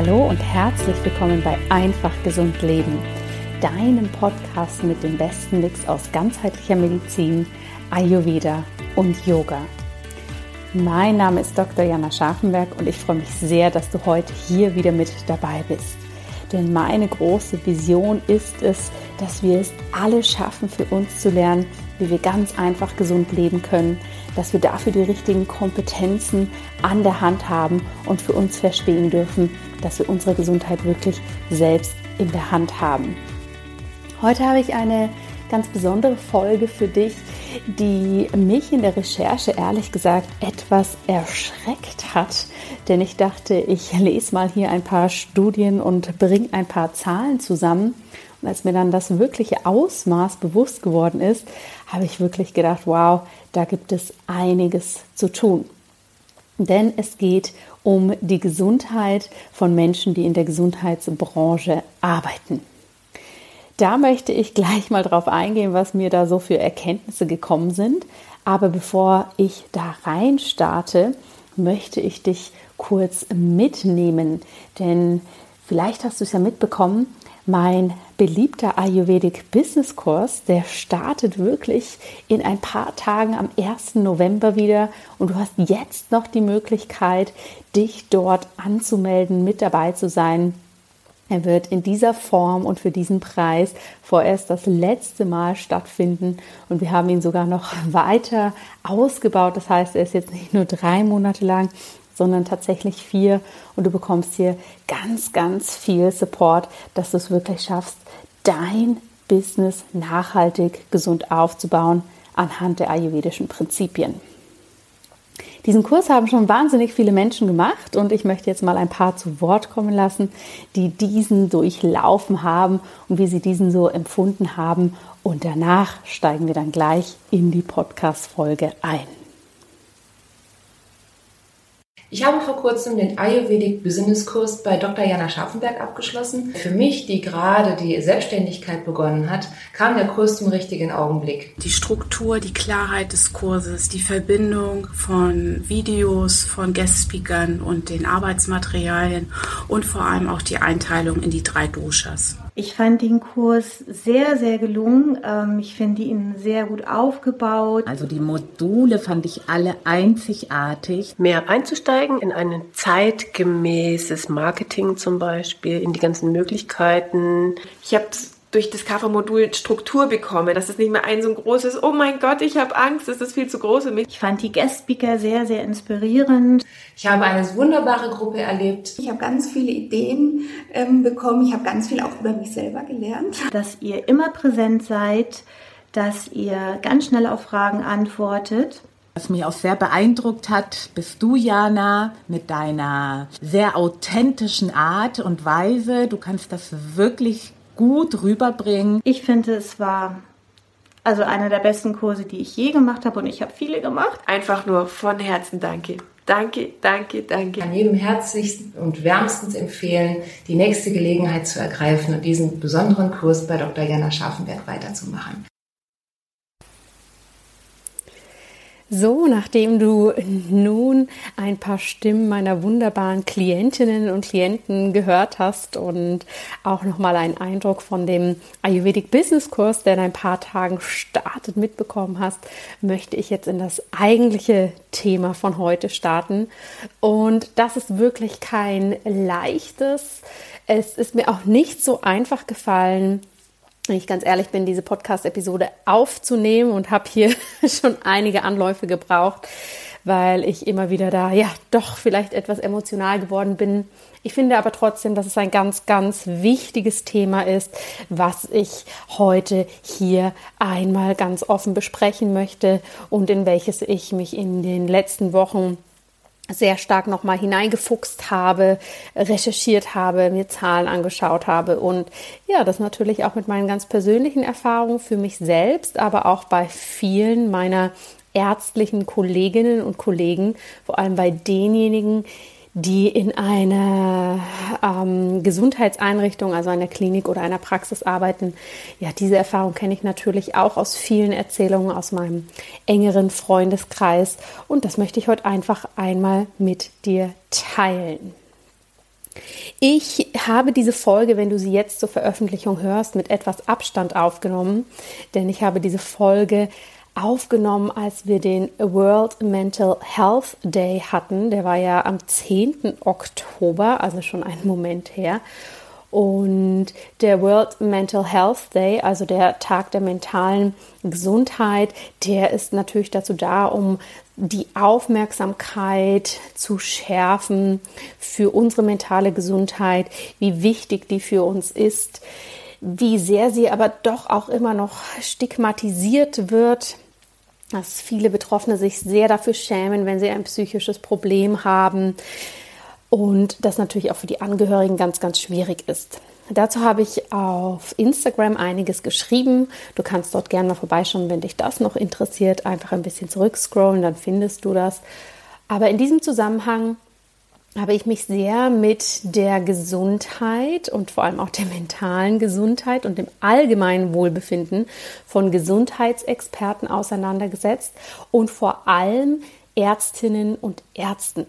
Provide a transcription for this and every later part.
Hallo und herzlich willkommen bei Einfach Gesund Leben, deinem Podcast mit dem besten Mix aus ganzheitlicher Medizin, Ayurveda und Yoga. Mein Name ist Dr. Jana Scharfenberg und ich freue mich sehr, dass du heute hier wieder mit dabei bist. Denn meine große Vision ist es, dass wir es alle schaffen, für uns zu lernen, wie wir ganz einfach gesund leben können, dass wir dafür die richtigen Kompetenzen an der Hand haben und für uns verstehen dürfen, dass wir unsere Gesundheit wirklich selbst in der Hand haben. Heute habe ich eine ganz besondere Folge für dich, die mich in der Recherche ehrlich gesagt etwas erschreckt hat. Denn ich dachte, ich lese mal hier ein paar Studien und bringe ein paar Zahlen zusammen. Und als mir dann das wirkliche Ausmaß bewusst geworden ist, habe ich wirklich gedacht, wow, da gibt es einiges zu tun. Denn es geht um die Gesundheit von Menschen, die in der Gesundheitsbranche arbeiten. Da möchte ich gleich mal drauf eingehen, was mir da so für Erkenntnisse gekommen sind. Aber bevor ich da rein starte, möchte ich dich kurz mitnehmen. Denn vielleicht hast du es ja mitbekommen, mein beliebter Ayurvedic Business Kurs, der startet wirklich in ein paar Tagen am 1. November wieder und du hast jetzt noch die Möglichkeit, dich dort anzumelden, mit dabei zu sein. Er wird in dieser Form und für diesen Preis vorerst das letzte Mal stattfinden und wir haben ihn sogar noch weiter ausgebaut. Das heißt, er ist jetzt nicht nur drei Monate lang, sondern tatsächlich vier und du bekommst hier ganz, ganz viel Support, dass du es wirklich schaffst, dein Business nachhaltig gesund aufzubauen anhand der ayurvedischen Prinzipien. Diesen Kurs haben schon wahnsinnig viele Menschen gemacht und ich möchte jetzt mal ein paar zu Wort kommen lassen, die diesen durchlaufen haben und wie sie diesen so empfunden haben. Und danach steigen wir dann gleich in die Podcast-Folge ein. Ich habe vor kurzem den Ayurvedic Business Kurs bei Dr. Jana Scharfenberg abgeschlossen. Für mich, die gerade die Selbstständigkeit begonnen hat, kam der Kurs zum richtigen Augenblick. Die Struktur, die Klarheit des Kurses, die Verbindung von Videos, von Guest-Speakern und den Arbeitsmaterialien und vor allem auch die Einteilung in die drei Doshas. Ich fand den Kurs sehr, sehr gelungen. Ähm, ich finde ihn sehr gut aufgebaut. Also die Module fand ich alle einzigartig. Mehr einzusteigen in ein zeitgemäßes Marketing zum Beispiel, in die ganzen Möglichkeiten. Ich habe durch das Kaffermodul Struktur bekomme, dass es nicht mehr ein so ein großes, oh mein Gott, ich habe Angst, das ist viel zu groß für mich. Ich fand die Guest-Speaker sehr, sehr inspirierend. Ich habe eine wunderbare Gruppe erlebt. Ich habe ganz viele Ideen ähm, bekommen. Ich habe ganz viel auch über mich selber gelernt. Dass ihr immer präsent seid, dass ihr ganz schnell auf Fragen antwortet. Was mich auch sehr beeindruckt hat, bist du, Jana, mit deiner sehr authentischen Art und Weise. Du kannst das wirklich gut rüberbringen. Ich finde, es war also einer der besten Kurse, die ich je gemacht habe und ich habe viele gemacht. Einfach nur von Herzen danke. Danke, danke, danke. Ich kann jedem herzlichst und wärmstens empfehlen, die nächste Gelegenheit zu ergreifen und diesen besonderen Kurs bei Dr. Jana Scharfenberg weiterzumachen. So, nachdem du nun ein paar Stimmen meiner wunderbaren Klientinnen und Klienten gehört hast und auch nochmal einen Eindruck von dem Ayurvedic Business Kurs, der in ein paar Tagen startet, mitbekommen hast, möchte ich jetzt in das eigentliche Thema von heute starten. Und das ist wirklich kein leichtes. Es ist mir auch nicht so einfach gefallen, wenn ich ganz ehrlich bin, diese Podcast-Episode aufzunehmen und habe hier schon einige Anläufe gebraucht, weil ich immer wieder da, ja, doch vielleicht etwas emotional geworden bin. Ich finde aber trotzdem, dass es ein ganz, ganz wichtiges Thema ist, was ich heute hier einmal ganz offen besprechen möchte und in welches ich mich in den letzten Wochen sehr stark nochmal hineingefuchst habe, recherchiert habe, mir Zahlen angeschaut habe und ja, das natürlich auch mit meinen ganz persönlichen Erfahrungen für mich selbst, aber auch bei vielen meiner ärztlichen Kolleginnen und Kollegen, vor allem bei denjenigen, die in einer ähm, Gesundheitseinrichtung, also einer Klinik oder einer Praxis arbeiten. Ja, diese Erfahrung kenne ich natürlich auch aus vielen Erzählungen aus meinem engeren Freundeskreis und das möchte ich heute einfach einmal mit dir teilen. Ich habe diese Folge, wenn du sie jetzt zur Veröffentlichung hörst, mit etwas Abstand aufgenommen, denn ich habe diese Folge aufgenommen, als wir den World Mental Health Day hatten. Der war ja am 10. Oktober, also schon einen Moment her. Und der World Mental Health Day, also der Tag der mentalen Gesundheit, der ist natürlich dazu da, um die Aufmerksamkeit zu schärfen für unsere mentale Gesundheit, wie wichtig die für uns ist, wie sehr sie aber doch auch immer noch stigmatisiert wird, dass viele Betroffene sich sehr dafür schämen, wenn sie ein psychisches Problem haben und das natürlich auch für die Angehörigen ganz, ganz schwierig ist. Dazu habe ich auf Instagram einiges geschrieben. Du kannst dort gerne mal vorbeischauen, wenn dich das noch interessiert. Einfach ein bisschen zurückscrollen, dann findest du das. Aber in diesem Zusammenhang habe ich mich sehr mit der Gesundheit und vor allem auch der mentalen Gesundheit und dem allgemeinen Wohlbefinden von Gesundheitsexperten auseinandergesetzt und vor allem Ärztinnen und Ärzten.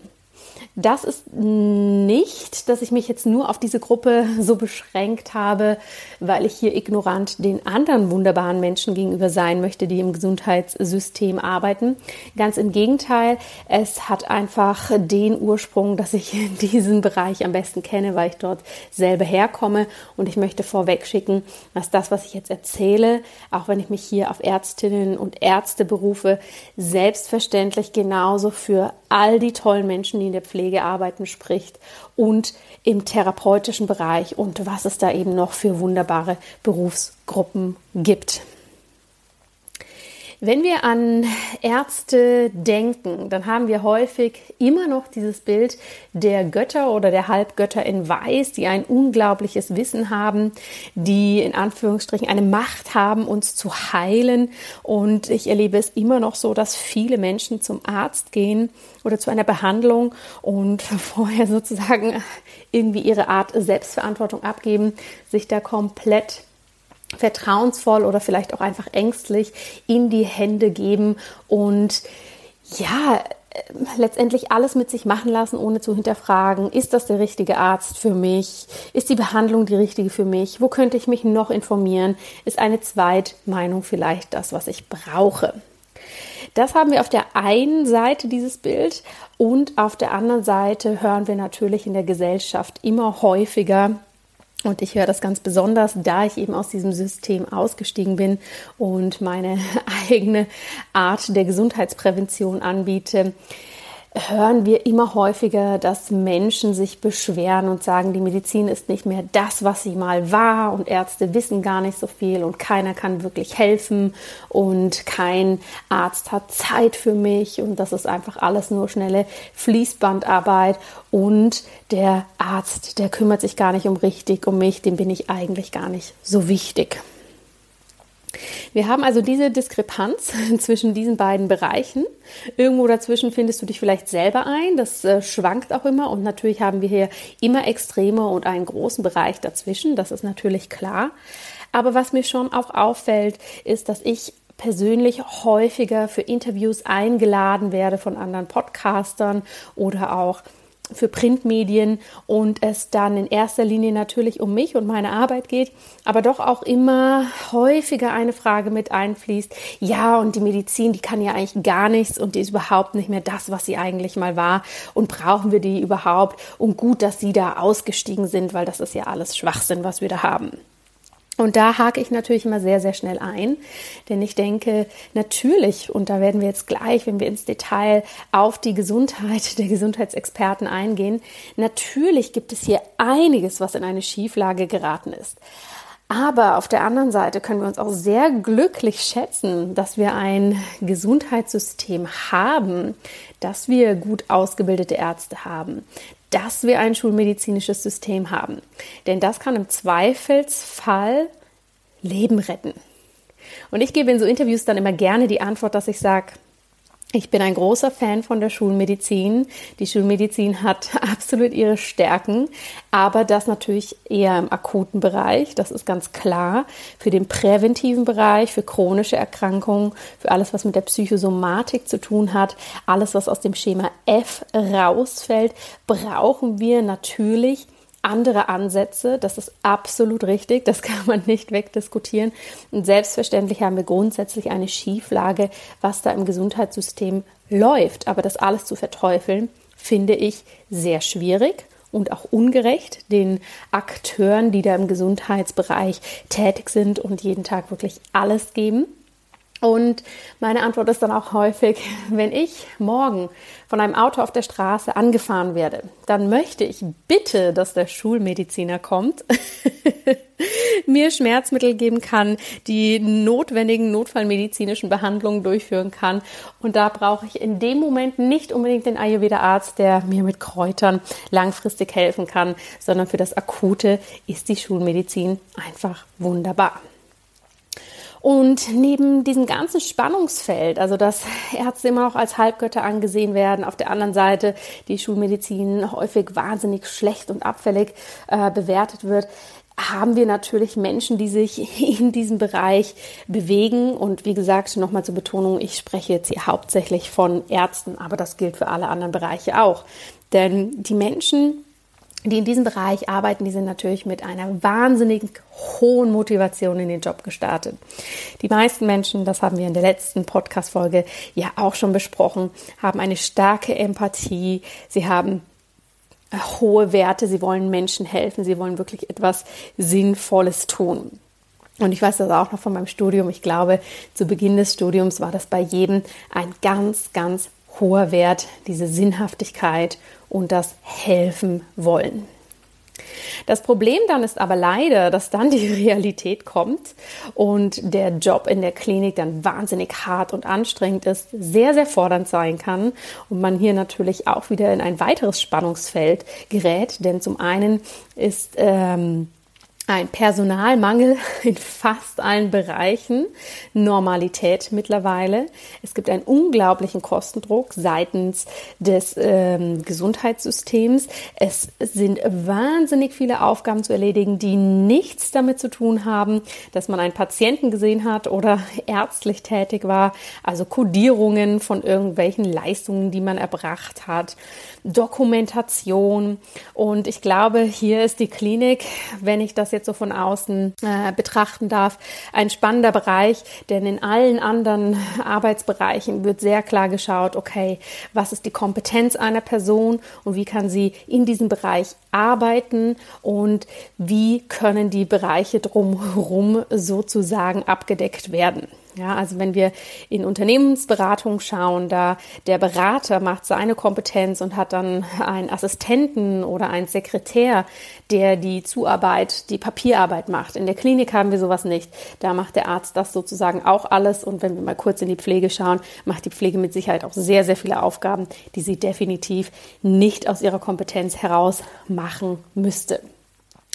Das ist nicht, dass ich mich jetzt nur auf diese Gruppe so beschränkt habe, weil ich hier ignorant den anderen wunderbaren Menschen gegenüber sein möchte, die im Gesundheitssystem arbeiten. Ganz im Gegenteil, es hat einfach den Ursprung, dass ich diesen Bereich am besten kenne, weil ich dort selber herkomme. Und ich möchte vorweg schicken, dass das, was ich jetzt erzähle, auch wenn ich mich hier auf Ärztinnen und Ärzte berufe, selbstverständlich genauso für all die tollen Menschen, die in der Pflege arbeiten, spricht und im therapeutischen Bereich und was es da eben noch für wunderbare Berufsgruppen gibt. Wenn wir an Ärzte denken, dann haben wir häufig immer noch dieses Bild der Götter oder der Halbgötter in Weiß, die ein unglaubliches Wissen haben, die in Anführungsstrichen eine Macht haben, uns zu heilen. Und ich erlebe es immer noch so, dass viele Menschen zum Arzt gehen oder zu einer Behandlung und vorher sozusagen irgendwie ihre Art Selbstverantwortung abgeben, sich da komplett vertrauensvoll oder vielleicht auch einfach ängstlich in die Hände geben und ja, letztendlich alles mit sich machen lassen, ohne zu hinterfragen, ist das der richtige Arzt für mich? Ist die Behandlung die richtige für mich? Wo könnte ich mich noch informieren? Ist eine Zweitmeinung vielleicht das, was ich brauche? Das haben wir auf der einen Seite dieses Bild und auf der anderen Seite hören wir natürlich in der Gesellschaft immer häufiger, und ich höre das ganz besonders, da ich eben aus diesem System ausgestiegen bin und meine eigene Art der Gesundheitsprävention anbiete hören wir immer häufiger, dass Menschen sich beschweren und sagen, die Medizin ist nicht mehr das, was sie mal war und Ärzte wissen gar nicht so viel und keiner kann wirklich helfen und kein Arzt hat Zeit für mich und das ist einfach alles nur schnelle Fließbandarbeit und der Arzt, der kümmert sich gar nicht um richtig um mich, dem bin ich eigentlich gar nicht so wichtig. Wir haben also diese Diskrepanz zwischen diesen beiden Bereichen. Irgendwo dazwischen findest du dich vielleicht selber ein. Das äh, schwankt auch immer. Und natürlich haben wir hier immer Extreme und einen großen Bereich dazwischen. Das ist natürlich klar. Aber was mir schon auch auffällt, ist, dass ich persönlich häufiger für Interviews eingeladen werde von anderen Podcastern oder auch für Printmedien und es dann in erster Linie natürlich um mich und meine Arbeit geht, aber doch auch immer häufiger eine Frage mit einfließt. Ja, und die Medizin, die kann ja eigentlich gar nichts und die ist überhaupt nicht mehr das, was sie eigentlich mal war. Und brauchen wir die überhaupt? Und gut, dass sie da ausgestiegen sind, weil das ist ja alles Schwachsinn, was wir da haben. Und da hake ich natürlich immer sehr, sehr schnell ein, denn ich denke, natürlich, und da werden wir jetzt gleich, wenn wir ins Detail auf die Gesundheit der Gesundheitsexperten eingehen, natürlich gibt es hier einiges, was in eine Schieflage geraten ist. Aber auf der anderen Seite können wir uns auch sehr glücklich schätzen, dass wir ein Gesundheitssystem haben, dass wir gut ausgebildete Ärzte haben, dass wir ein schulmedizinisches System haben. Denn das kann im Zweifelsfall Leben retten. Und ich gebe in so Interviews dann immer gerne die Antwort, dass ich sage, ich bin ein großer Fan von der Schulmedizin. Die Schulmedizin hat absolut ihre Stärken, aber das natürlich eher im akuten Bereich, das ist ganz klar. Für den präventiven Bereich, für chronische Erkrankungen, für alles, was mit der Psychosomatik zu tun hat, alles, was aus dem Schema F rausfällt, brauchen wir natürlich andere Ansätze. Das ist absolut richtig. Das kann man nicht wegdiskutieren. Und selbstverständlich haben wir grundsätzlich eine Schieflage, was da im Gesundheitssystem läuft. Aber das alles zu verteufeln, finde ich sehr schwierig und auch ungerecht den Akteuren, die da im Gesundheitsbereich tätig sind und jeden Tag wirklich alles geben. Und meine Antwort ist dann auch häufig, wenn ich morgen von einem Auto auf der Straße angefahren werde, dann möchte ich bitte, dass der Schulmediziner kommt, mir Schmerzmittel geben kann, die notwendigen notfallmedizinischen Behandlungen durchführen kann. Und da brauche ich in dem Moment nicht unbedingt den Ayurveda-Arzt, der mir mit Kräutern langfristig helfen kann, sondern für das Akute ist die Schulmedizin einfach wunderbar. Und neben diesem ganzen Spannungsfeld, also dass Ärzte immer noch als Halbgötter angesehen werden, auf der anderen Seite die Schulmedizin häufig wahnsinnig schlecht und abfällig äh, bewertet wird, haben wir natürlich Menschen, die sich in diesem Bereich bewegen. Und wie gesagt, nochmal zur Betonung, ich spreche jetzt hier hauptsächlich von Ärzten, aber das gilt für alle anderen Bereiche auch. Denn die Menschen, die in diesem Bereich arbeiten, die sind natürlich mit einer wahnsinnig hohen Motivation in den Job gestartet. Die meisten Menschen, das haben wir in der letzten Podcast-Folge ja auch schon besprochen, haben eine starke Empathie. Sie haben hohe Werte. Sie wollen Menschen helfen. Sie wollen wirklich etwas Sinnvolles tun. Und ich weiß das auch noch von meinem Studium. Ich glaube, zu Beginn des Studiums war das bei jedem ein ganz, ganz hoher Wert, diese Sinnhaftigkeit und das Helfen wollen. Das Problem dann ist aber leider, dass dann die Realität kommt und der Job in der Klinik dann wahnsinnig hart und anstrengend ist, sehr, sehr fordernd sein kann und man hier natürlich auch wieder in ein weiteres Spannungsfeld gerät, denn zum einen ist ähm, ein Personalmangel in fast allen Bereichen, Normalität mittlerweile. Es gibt einen unglaublichen Kostendruck seitens des ähm, Gesundheitssystems. Es sind wahnsinnig viele Aufgaben zu erledigen, die nichts damit zu tun haben, dass man einen Patienten gesehen hat oder ärztlich tätig war. Also Kodierungen von irgendwelchen Leistungen, die man erbracht hat, Dokumentation. Und ich glaube, hier ist die Klinik, wenn ich das jetzt so von außen äh, betrachten darf, ein spannender Bereich, denn in allen anderen Arbeitsbereichen wird sehr klar geschaut, okay, was ist die Kompetenz einer Person und wie kann sie in diesem Bereich arbeiten und wie können die Bereiche drumherum sozusagen abgedeckt werden. Ja, also wenn wir in Unternehmensberatung schauen, da der Berater macht seine Kompetenz und hat dann einen Assistenten oder einen Sekretär, der die Zuarbeit, die Papierarbeit macht. In der Klinik haben wir sowas nicht. Da macht der Arzt das sozusagen auch alles. Und wenn wir mal kurz in die Pflege schauen, macht die Pflege mit Sicherheit auch sehr, sehr viele Aufgaben, die sie definitiv nicht aus ihrer Kompetenz heraus machen müsste.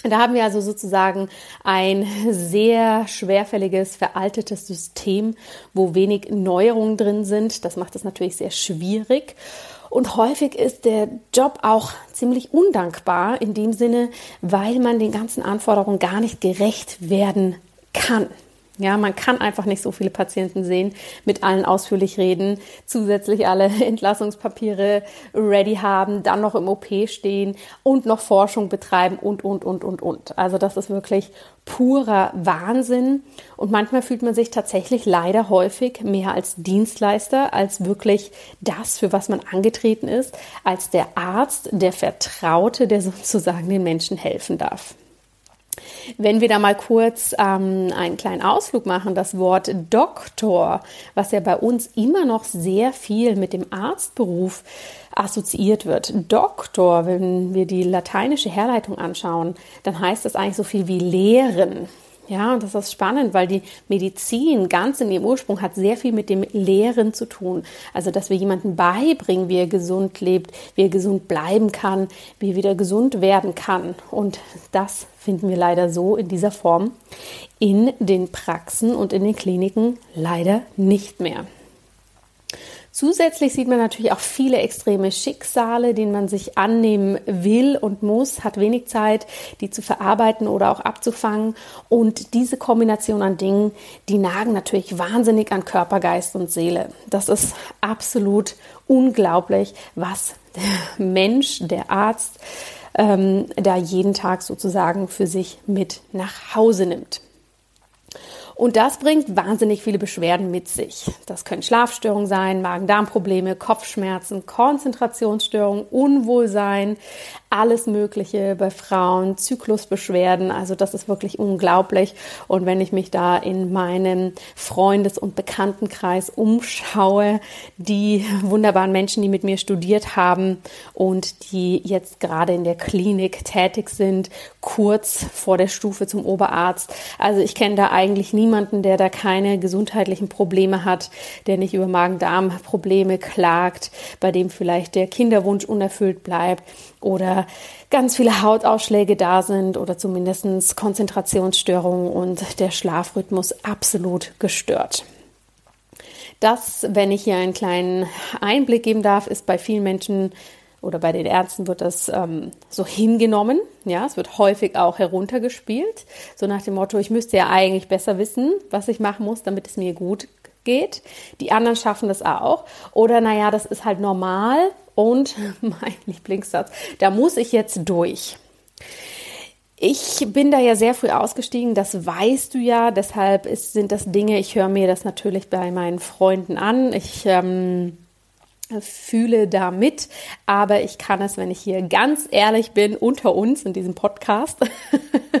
Da haben wir also sozusagen ein sehr schwerfälliges, veraltetes System, wo wenig Neuerungen drin sind. Das macht es natürlich sehr schwierig. Und häufig ist der Job auch ziemlich undankbar in dem Sinne, weil man den ganzen Anforderungen gar nicht gerecht werden kann. Ja, man kann einfach nicht so viele Patienten sehen, mit allen ausführlich reden, zusätzlich alle Entlassungspapiere ready haben, dann noch im OP stehen und noch Forschung betreiben und, und, und, und, und. Also das ist wirklich purer Wahnsinn. Und manchmal fühlt man sich tatsächlich leider häufig mehr als Dienstleister, als wirklich das, für was man angetreten ist, als der Arzt, der Vertraute, der sozusagen den Menschen helfen darf. Wenn wir da mal kurz ähm, einen kleinen Ausflug machen, das Wort Doktor, was ja bei uns immer noch sehr viel mit dem Arztberuf assoziiert wird. Doktor, wenn wir die lateinische Herleitung anschauen, dann heißt das eigentlich so viel wie lehren. Ja, und das ist spannend, weil die Medizin ganz in ihrem Ursprung hat sehr viel mit dem Lehren zu tun. Also, dass wir jemandem beibringen, wie er gesund lebt, wie er gesund bleiben kann, wie er wieder gesund werden kann. Und das finden wir leider so in dieser Form in den Praxen und in den Kliniken leider nicht mehr. Zusätzlich sieht man natürlich auch viele extreme Schicksale, denen man sich annehmen will und muss, hat wenig Zeit, die zu verarbeiten oder auch abzufangen. Und diese Kombination an Dingen, die nagen natürlich wahnsinnig an Körper, Geist und Seele. Das ist absolut unglaublich, was der Mensch, der Arzt, ähm, da jeden Tag sozusagen für sich mit nach Hause nimmt. Und das bringt wahnsinnig viele Beschwerden mit sich. Das können Schlafstörungen sein, Magen-Darm-Probleme, Kopfschmerzen, Konzentrationsstörungen, Unwohlsein, alles Mögliche bei Frauen, Zyklusbeschwerden. Also das ist wirklich unglaublich. Und wenn ich mich da in meinem Freundes- und Bekanntenkreis umschaue, die wunderbaren Menschen, die mit mir studiert haben und die jetzt gerade in der Klinik tätig sind, kurz vor der Stufe zum Oberarzt. Also ich kenne da eigentlich niemanden, der da keine gesundheitlichen Probleme hat, der nicht über Magen-Darm-Probleme klagt, bei dem vielleicht der Kinderwunsch unerfüllt bleibt oder ganz viele Hautausschläge da sind oder zumindest Konzentrationsstörungen und der Schlafrhythmus absolut gestört. Das, wenn ich hier einen kleinen Einblick geben darf, ist bei vielen Menschen oder bei den Ärzten wird das ähm, so hingenommen. Ja, es wird häufig auch heruntergespielt. So nach dem Motto, ich müsste ja eigentlich besser wissen, was ich machen muss, damit es mir gut geht. Die anderen schaffen das auch. Oder naja, das ist halt normal. Und mein Lieblingssatz, da muss ich jetzt durch. Ich bin da ja sehr früh ausgestiegen, das weißt du ja, deshalb ist, sind das Dinge, ich höre mir das natürlich bei meinen Freunden an. Ich ähm, fühle da mit, aber ich kann es, wenn ich hier ganz ehrlich bin, unter uns in diesem Podcast,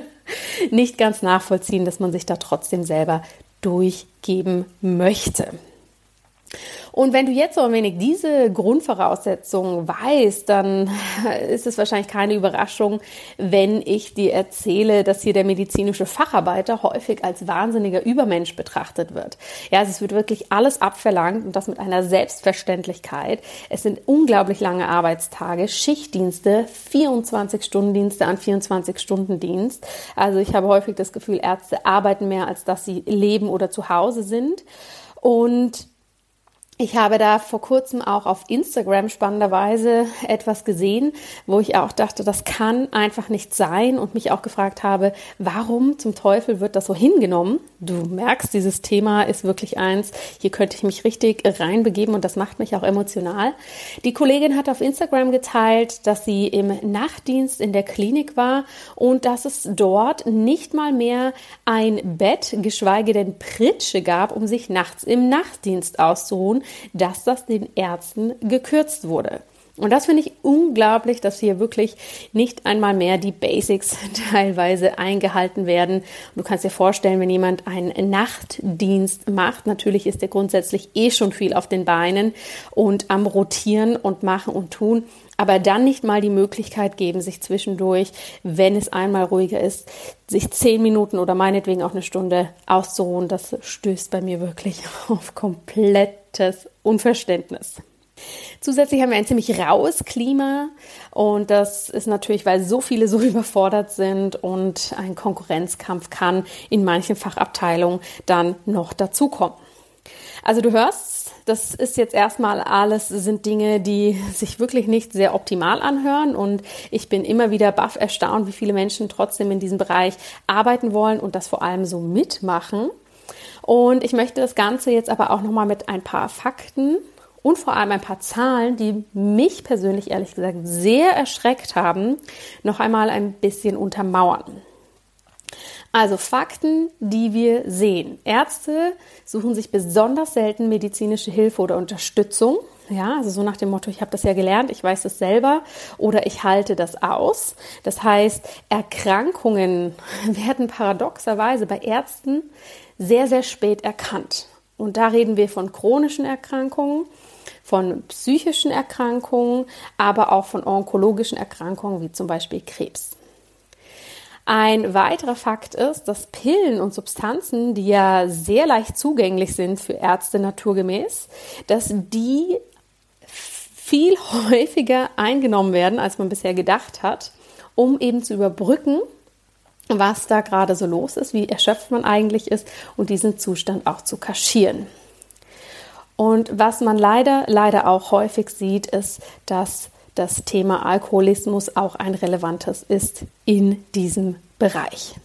nicht ganz nachvollziehen, dass man sich da trotzdem selber durchgeben möchte. Und wenn du jetzt so ein wenig diese Grundvoraussetzungen weißt, dann ist es wahrscheinlich keine Überraschung, wenn ich dir erzähle, dass hier der medizinische Facharbeiter häufig als wahnsinniger Übermensch betrachtet wird. Ja, also es wird wirklich alles abverlangt und das mit einer Selbstverständlichkeit. Es sind unglaublich lange Arbeitstage, Schichtdienste, 24-Stunden-Dienste an 24-Stunden-Dienst. Also ich habe häufig das Gefühl, Ärzte arbeiten mehr, als dass sie leben oder zu Hause sind. Und ich habe da vor kurzem auch auf Instagram spannenderweise etwas gesehen, wo ich auch dachte, das kann einfach nicht sein und mich auch gefragt habe, warum zum Teufel wird das so hingenommen? Du merkst, dieses Thema ist wirklich eins, hier könnte ich mich richtig reinbegeben und das macht mich auch emotional. Die Kollegin hat auf Instagram geteilt, dass sie im Nachtdienst in der Klinik war und dass es dort nicht mal mehr ein Bett, geschweige denn Pritsche gab, um sich nachts im Nachtdienst auszuruhen dass das den Ärzten gekürzt wurde. Und das finde ich unglaublich, dass hier wirklich nicht einmal mehr die Basics teilweise eingehalten werden. du kannst dir vorstellen, wenn jemand einen Nachtdienst macht, natürlich ist er grundsätzlich eh schon viel auf den Beinen und am Rotieren und machen und tun, aber dann nicht mal die Möglichkeit geben, sich zwischendurch, wenn es einmal ruhiger ist, sich zehn Minuten oder meinetwegen auch eine Stunde auszuruhen, das stößt bei mir wirklich auf komplettes Unverständnis. Zusätzlich haben wir ein ziemlich raues Klima und das ist natürlich, weil so viele so überfordert sind und ein Konkurrenzkampf kann in manchen Fachabteilungen dann noch dazukommen. Also du hörst, das ist jetzt erstmal alles, sind Dinge, die sich wirklich nicht sehr optimal anhören und ich bin immer wieder baff erstaunt, wie viele Menschen trotzdem in diesem Bereich arbeiten wollen und das vor allem so mitmachen. Und ich möchte das Ganze jetzt aber auch nochmal mit ein paar Fakten und vor allem ein paar Zahlen, die mich persönlich ehrlich gesagt sehr erschreckt haben, noch einmal ein bisschen untermauern. Also Fakten, die wir sehen. Ärzte suchen sich besonders selten medizinische Hilfe oder Unterstützung. Ja, also so nach dem Motto, ich habe das ja gelernt, ich weiß es selber oder ich halte das aus. Das heißt, Erkrankungen werden paradoxerweise bei Ärzten sehr, sehr spät erkannt. Und da reden wir von chronischen Erkrankungen, von psychischen Erkrankungen, aber auch von onkologischen Erkrankungen wie zum Beispiel Krebs. Ein weiterer Fakt ist, dass Pillen und Substanzen, die ja sehr leicht zugänglich sind für Ärzte naturgemäß, dass die viel häufiger eingenommen werden, als man bisher gedacht hat, um eben zu überbrücken, was da gerade so los ist, wie erschöpft man eigentlich ist und diesen Zustand auch zu kaschieren. Und was man leider, leider auch häufig sieht, ist, dass das Thema Alkoholismus auch ein relevantes ist in diesem Bereich.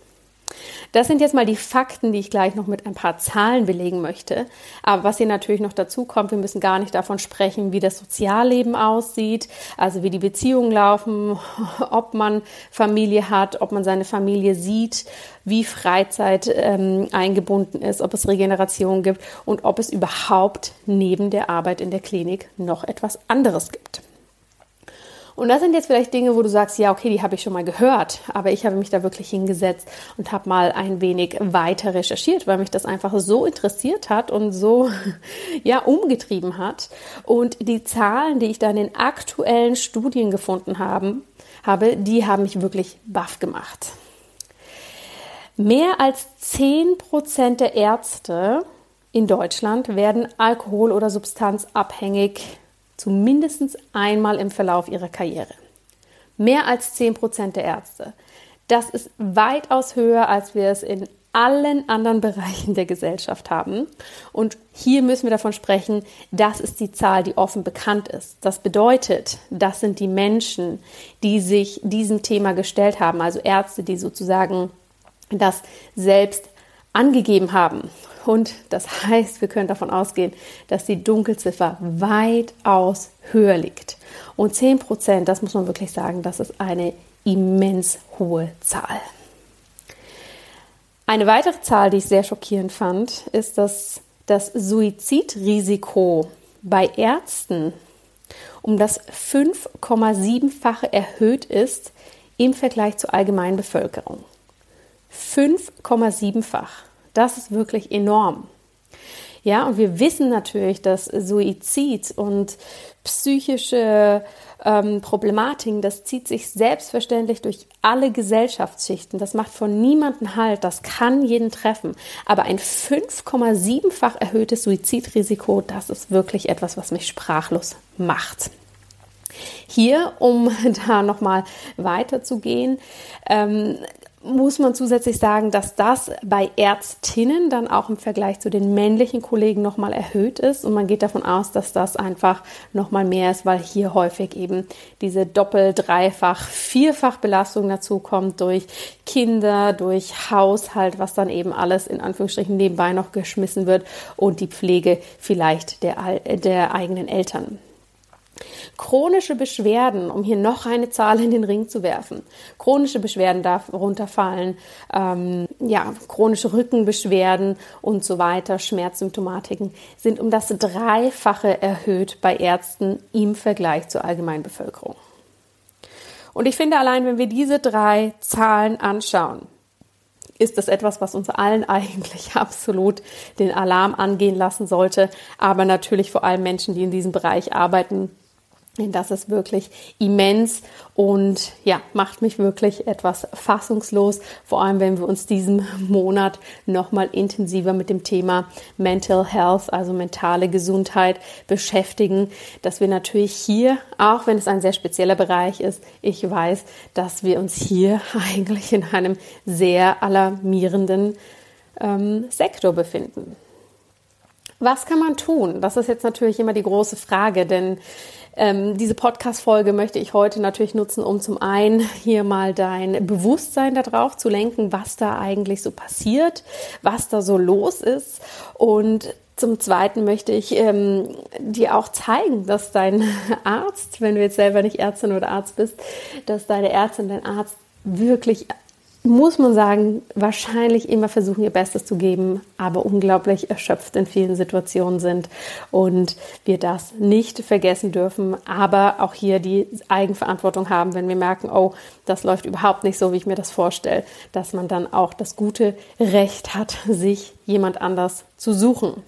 Das sind jetzt mal die Fakten, die ich gleich noch mit ein paar Zahlen belegen möchte. Aber was hier natürlich noch dazu kommt, wir müssen gar nicht davon sprechen, wie das Sozialleben aussieht, also wie die Beziehungen laufen, ob man Familie hat, ob man seine Familie sieht, wie Freizeit ähm, eingebunden ist, ob es Regeneration gibt und ob es überhaupt neben der Arbeit in der Klinik noch etwas anderes gibt. Und das sind jetzt vielleicht Dinge, wo du sagst, ja, okay, die habe ich schon mal gehört, aber ich habe mich da wirklich hingesetzt und habe mal ein wenig weiter recherchiert, weil mich das einfach so interessiert hat und so ja umgetrieben hat. Und die Zahlen, die ich da in den aktuellen Studien gefunden haben, habe, die haben mich wirklich baff gemacht. Mehr als 10 Prozent der Ärzte in Deutschland werden alkohol- oder substanzabhängig zumindest einmal im Verlauf ihrer Karriere. Mehr als 10 Prozent der Ärzte. Das ist weitaus höher, als wir es in allen anderen Bereichen der Gesellschaft haben. Und hier müssen wir davon sprechen, das ist die Zahl, die offen bekannt ist. Das bedeutet, das sind die Menschen, die sich diesem Thema gestellt haben, also Ärzte, die sozusagen das selbst angegeben haben und das heißt, wir können davon ausgehen, dass die Dunkelziffer weitaus höher liegt. Und 10 Prozent, das muss man wirklich sagen, das ist eine immens hohe Zahl. Eine weitere Zahl, die ich sehr schockierend fand, ist, dass das Suizidrisiko bei Ärzten um das 5,7-fache erhöht ist im Vergleich zur allgemeinen Bevölkerung. 5,7-fach. Das ist wirklich enorm. Ja, und wir wissen natürlich, dass Suizid und psychische ähm, Problematiken, das zieht sich selbstverständlich durch alle Gesellschaftsschichten. Das macht von niemandem Halt. Das kann jeden treffen. Aber ein 5,7-fach erhöhtes Suizidrisiko, das ist wirklich etwas, was mich sprachlos macht. Hier, um da nochmal weiterzugehen, ähm, muss man zusätzlich sagen, dass das bei Ärztinnen dann auch im Vergleich zu den männlichen Kollegen nochmal erhöht ist. Und man geht davon aus, dass das einfach nochmal mehr ist, weil hier häufig eben diese Doppel-, Dreifach-, Vierfach-Belastung dazu kommt durch Kinder, durch Haushalt, was dann eben alles in Anführungsstrichen nebenbei noch geschmissen wird und die Pflege vielleicht der, der eigenen Eltern. Chronische Beschwerden, um hier noch eine Zahl in den Ring zu werfen. Chronische Beschwerden darunter fallen, ähm, ja, chronische Rückenbeschwerden und so weiter, Schmerzsymptomatiken sind um das Dreifache erhöht bei Ärzten im Vergleich zur allgemeinen Bevölkerung. Und ich finde allein, wenn wir diese drei Zahlen anschauen, ist das etwas, was uns allen eigentlich absolut den Alarm angehen lassen sollte, aber natürlich vor allem Menschen, die in diesem Bereich arbeiten, das ist wirklich immens und ja, macht mich wirklich etwas fassungslos, vor allem wenn wir uns diesen Monat nochmal intensiver mit dem Thema Mental Health, also mentale Gesundheit beschäftigen, dass wir natürlich hier, auch wenn es ein sehr spezieller Bereich ist, ich weiß, dass wir uns hier eigentlich in einem sehr alarmierenden ähm, Sektor befinden. Was kann man tun? Das ist jetzt natürlich immer die große Frage, denn ähm, diese Podcast-Folge möchte ich heute natürlich nutzen, um zum einen hier mal dein Bewusstsein darauf zu lenken, was da eigentlich so passiert, was da so los ist und zum Zweiten möchte ich ähm, dir auch zeigen, dass dein Arzt, wenn du jetzt selber nicht Ärztin oder Arzt bist, dass deine Ärztin, dein Arzt wirklich muss man sagen, wahrscheinlich immer versuchen, ihr Bestes zu geben, aber unglaublich erschöpft in vielen Situationen sind und wir das nicht vergessen dürfen, aber auch hier die Eigenverantwortung haben, wenn wir merken, oh, das läuft überhaupt nicht so, wie ich mir das vorstelle, dass man dann auch das gute Recht hat, sich jemand anders zu suchen.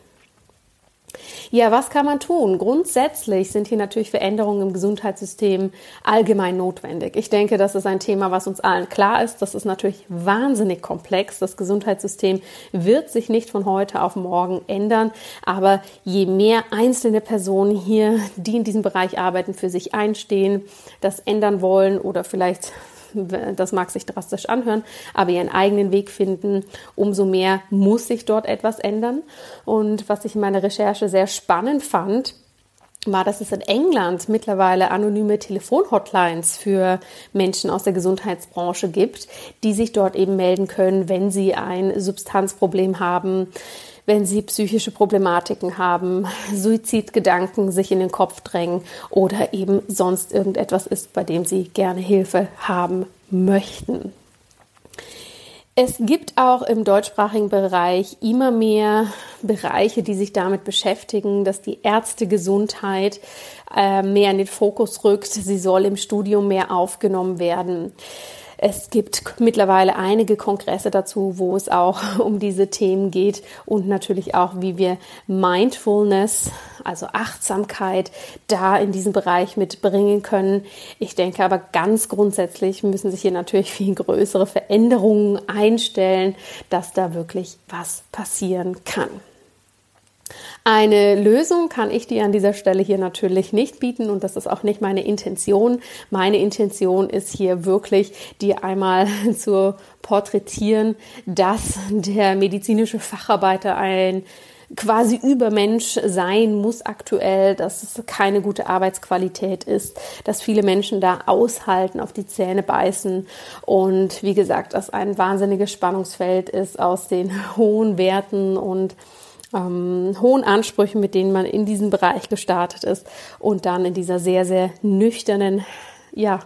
Ja, was kann man tun? Grundsätzlich sind hier natürlich Veränderungen im Gesundheitssystem allgemein notwendig. Ich denke, das ist ein Thema, was uns allen klar ist. Das ist natürlich wahnsinnig komplex. Das Gesundheitssystem wird sich nicht von heute auf morgen ändern. Aber je mehr einzelne Personen hier, die in diesem Bereich arbeiten, für sich einstehen, das ändern wollen oder vielleicht das mag sich drastisch anhören, aber ihren eigenen Weg finden, umso mehr muss sich dort etwas ändern. Und was ich in meiner Recherche sehr spannend fand, war, dass es in England mittlerweile anonyme Telefonhotlines für Menschen aus der Gesundheitsbranche gibt, die sich dort eben melden können, wenn sie ein Substanzproblem haben, wenn sie psychische Problematiken haben, Suizidgedanken sich in den Kopf drängen oder eben sonst irgendetwas ist, bei dem sie gerne Hilfe haben möchten. Es gibt auch im deutschsprachigen Bereich immer mehr Bereiche, die sich damit beschäftigen, dass die Ärztegesundheit äh, mehr in den Fokus rückt. Sie soll im Studium mehr aufgenommen werden. Es gibt mittlerweile einige Kongresse dazu, wo es auch um diese Themen geht und natürlich auch, wie wir Mindfulness, also Achtsamkeit, da in diesen Bereich mitbringen können. Ich denke aber ganz grundsätzlich müssen sich hier natürlich viel größere Veränderungen einstellen, dass da wirklich was passieren kann. Eine Lösung kann ich dir an dieser Stelle hier natürlich nicht bieten und das ist auch nicht meine Intention. Meine Intention ist hier wirklich, dir einmal zu porträtieren, dass der medizinische Facharbeiter ein quasi Übermensch sein muss aktuell, dass es keine gute Arbeitsqualität ist, dass viele Menschen da aushalten, auf die Zähne beißen und wie gesagt, dass ein wahnsinniges Spannungsfeld ist aus den hohen Werten und ähm, hohen Ansprüchen, mit denen man in diesem Bereich gestartet ist und dann in dieser sehr, sehr nüchternen, ja,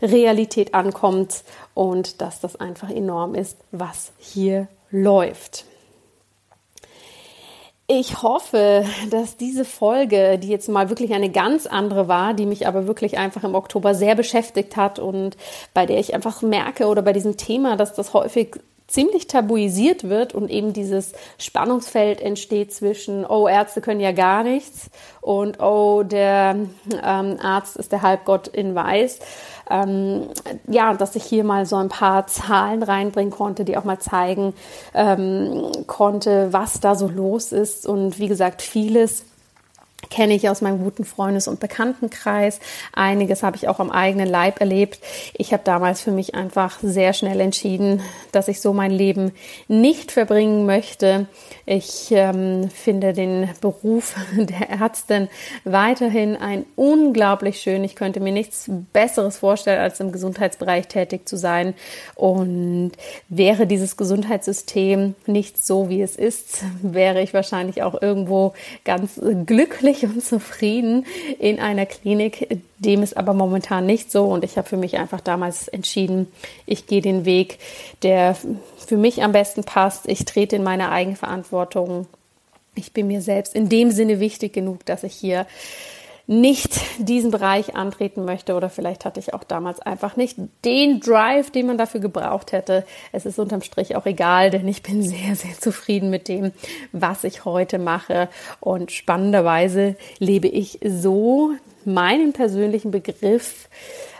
Realität ankommt und dass das einfach enorm ist, was hier läuft. Ich hoffe, dass diese Folge, die jetzt mal wirklich eine ganz andere war, die mich aber wirklich einfach im Oktober sehr beschäftigt hat und bei der ich einfach merke oder bei diesem Thema, dass das häufig ziemlich tabuisiert wird und eben dieses Spannungsfeld entsteht zwischen, oh, Ärzte können ja gar nichts und oh, der ähm, Arzt ist der Halbgott in Weiß. Ähm, ja, dass ich hier mal so ein paar Zahlen reinbringen konnte, die auch mal zeigen ähm, konnte, was da so los ist. Und wie gesagt, vieles kenne ich aus meinem guten Freundes- und Bekanntenkreis. Einiges habe ich auch am eigenen Leib erlebt. Ich habe damals für mich einfach sehr schnell entschieden, dass ich so mein Leben nicht verbringen möchte. Ich ähm, finde den Beruf der Ärztin weiterhin ein unglaublich schön. Ich könnte mir nichts Besseres vorstellen, als im Gesundheitsbereich tätig zu sein. Und wäre dieses Gesundheitssystem nicht so, wie es ist, wäre ich wahrscheinlich auch irgendwo ganz glücklich glücklich und zufrieden in einer Klinik. Dem ist aber momentan nicht so und ich habe für mich einfach damals entschieden, ich gehe den Weg, der für mich am besten passt. Ich trete in meine Eigenverantwortung. Ich bin mir selbst in dem Sinne wichtig genug, dass ich hier nicht diesen Bereich antreten möchte oder vielleicht hatte ich auch damals einfach nicht den Drive, den man dafür gebraucht hätte. Es ist unterm Strich auch egal, denn ich bin sehr, sehr zufrieden mit dem, was ich heute mache und spannenderweise lebe ich so meinen persönlichen Begriff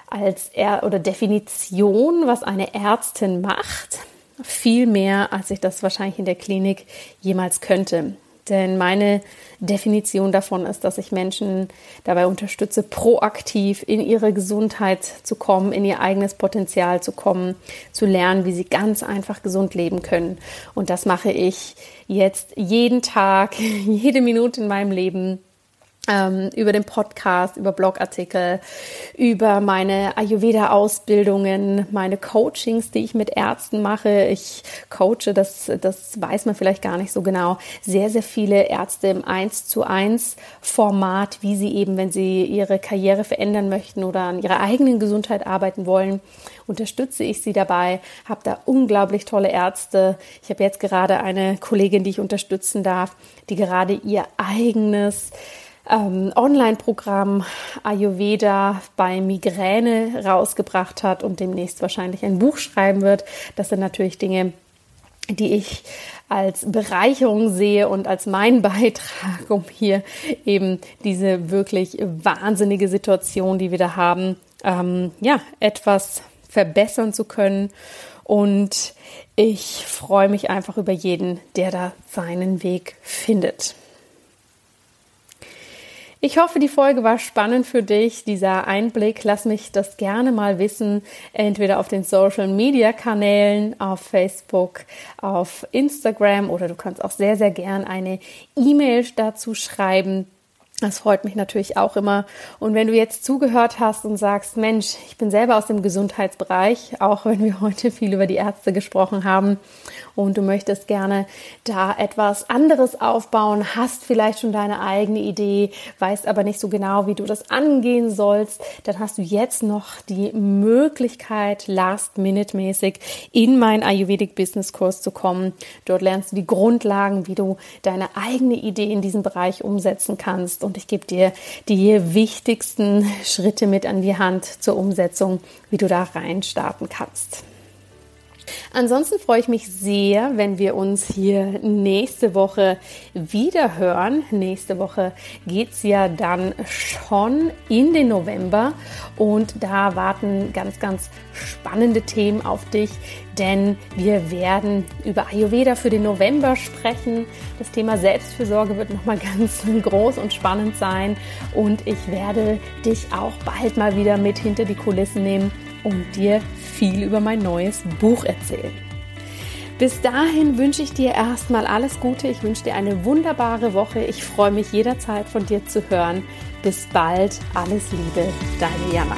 als er oder Definition, was eine Ärztin macht, viel mehr, als ich das wahrscheinlich in der Klinik jemals könnte. Denn meine Definition davon ist, dass ich Menschen dabei unterstütze, proaktiv in ihre Gesundheit zu kommen, in ihr eigenes Potenzial zu kommen, zu lernen, wie sie ganz einfach gesund leben können. Und das mache ich jetzt jeden Tag, jede Minute in meinem Leben ähm, über den Podcast, über Blogartikel, über meine Ayurveda-Ausbildungen, meine Coachings, die ich mit Ärzten mache. Ich coache, das, das weiß man vielleicht gar nicht so genau, sehr, sehr viele Ärzte im 1 zu 1 Format, wie sie eben, wenn sie ihre Karriere verändern möchten oder an ihrer eigenen Gesundheit arbeiten wollen, unterstütze ich sie dabei, habe da unglaublich tolle Ärzte. Ich habe jetzt gerade eine Kollegin, die ich unterstützen darf, die gerade ihr eigenes ähm, Online-Programm Ayurveda bei Migräne rausgebracht hat und demnächst wahrscheinlich ein Buch schreiben wird. Das sind natürlich Dinge, die ich als Bereicherung sehe und als mein Beitrag, um hier eben diese wirklich wahnsinnige Situation, die wir da haben, ähm, ja, etwas verbessern zu können. Und ich freue mich einfach über jeden, der da seinen Weg findet. Ich hoffe, die Folge war spannend für dich, dieser Einblick. Lass mich das gerne mal wissen, entweder auf den Social Media Kanälen, auf Facebook, auf Instagram oder du kannst auch sehr, sehr gern eine E-Mail dazu schreiben Das freut mich natürlich auch immer. Und wenn du jetzt zugehört hast und sagst, Mensch, ich bin selber aus dem Gesundheitsbereich, auch wenn wir heute viel über die Ärzte gesprochen haben und du möchtest gerne da etwas anderes aufbauen, hast vielleicht schon deine eigene Idee, weißt aber nicht so genau, wie du das angehen sollst, dann hast du jetzt noch die Möglichkeit, last-minute-mäßig in meinen Ayurvedic Business Kurs zu kommen. Dort lernst du die Grundlagen, wie du deine eigene Idee in diesem Bereich umsetzen kannst. Und ich gebe dir die wichtigsten Schritte mit an die Hand zur Umsetzung, wie du da rein starten kannst. Ansonsten freue ich mich sehr, wenn wir uns hier nächste Woche wieder hören. Nächste Woche geht es ja dann schon in den November und da warten ganz, ganz spannende Themen auf dich, denn wir werden über Ayurveda für den November sprechen. Das Thema Selbstfürsorge wird nochmal ganz groß und spannend sein und ich werde dich auch bald mal wieder mit hinter die Kulissen nehmen und dir viel über mein neues Buch erzählen. Bis dahin wünsche ich dir erstmal alles Gute. Ich wünsche dir eine wunderbare Woche. Ich freue mich jederzeit von dir zu hören. Bis bald. Alles Liebe. Deine Jana.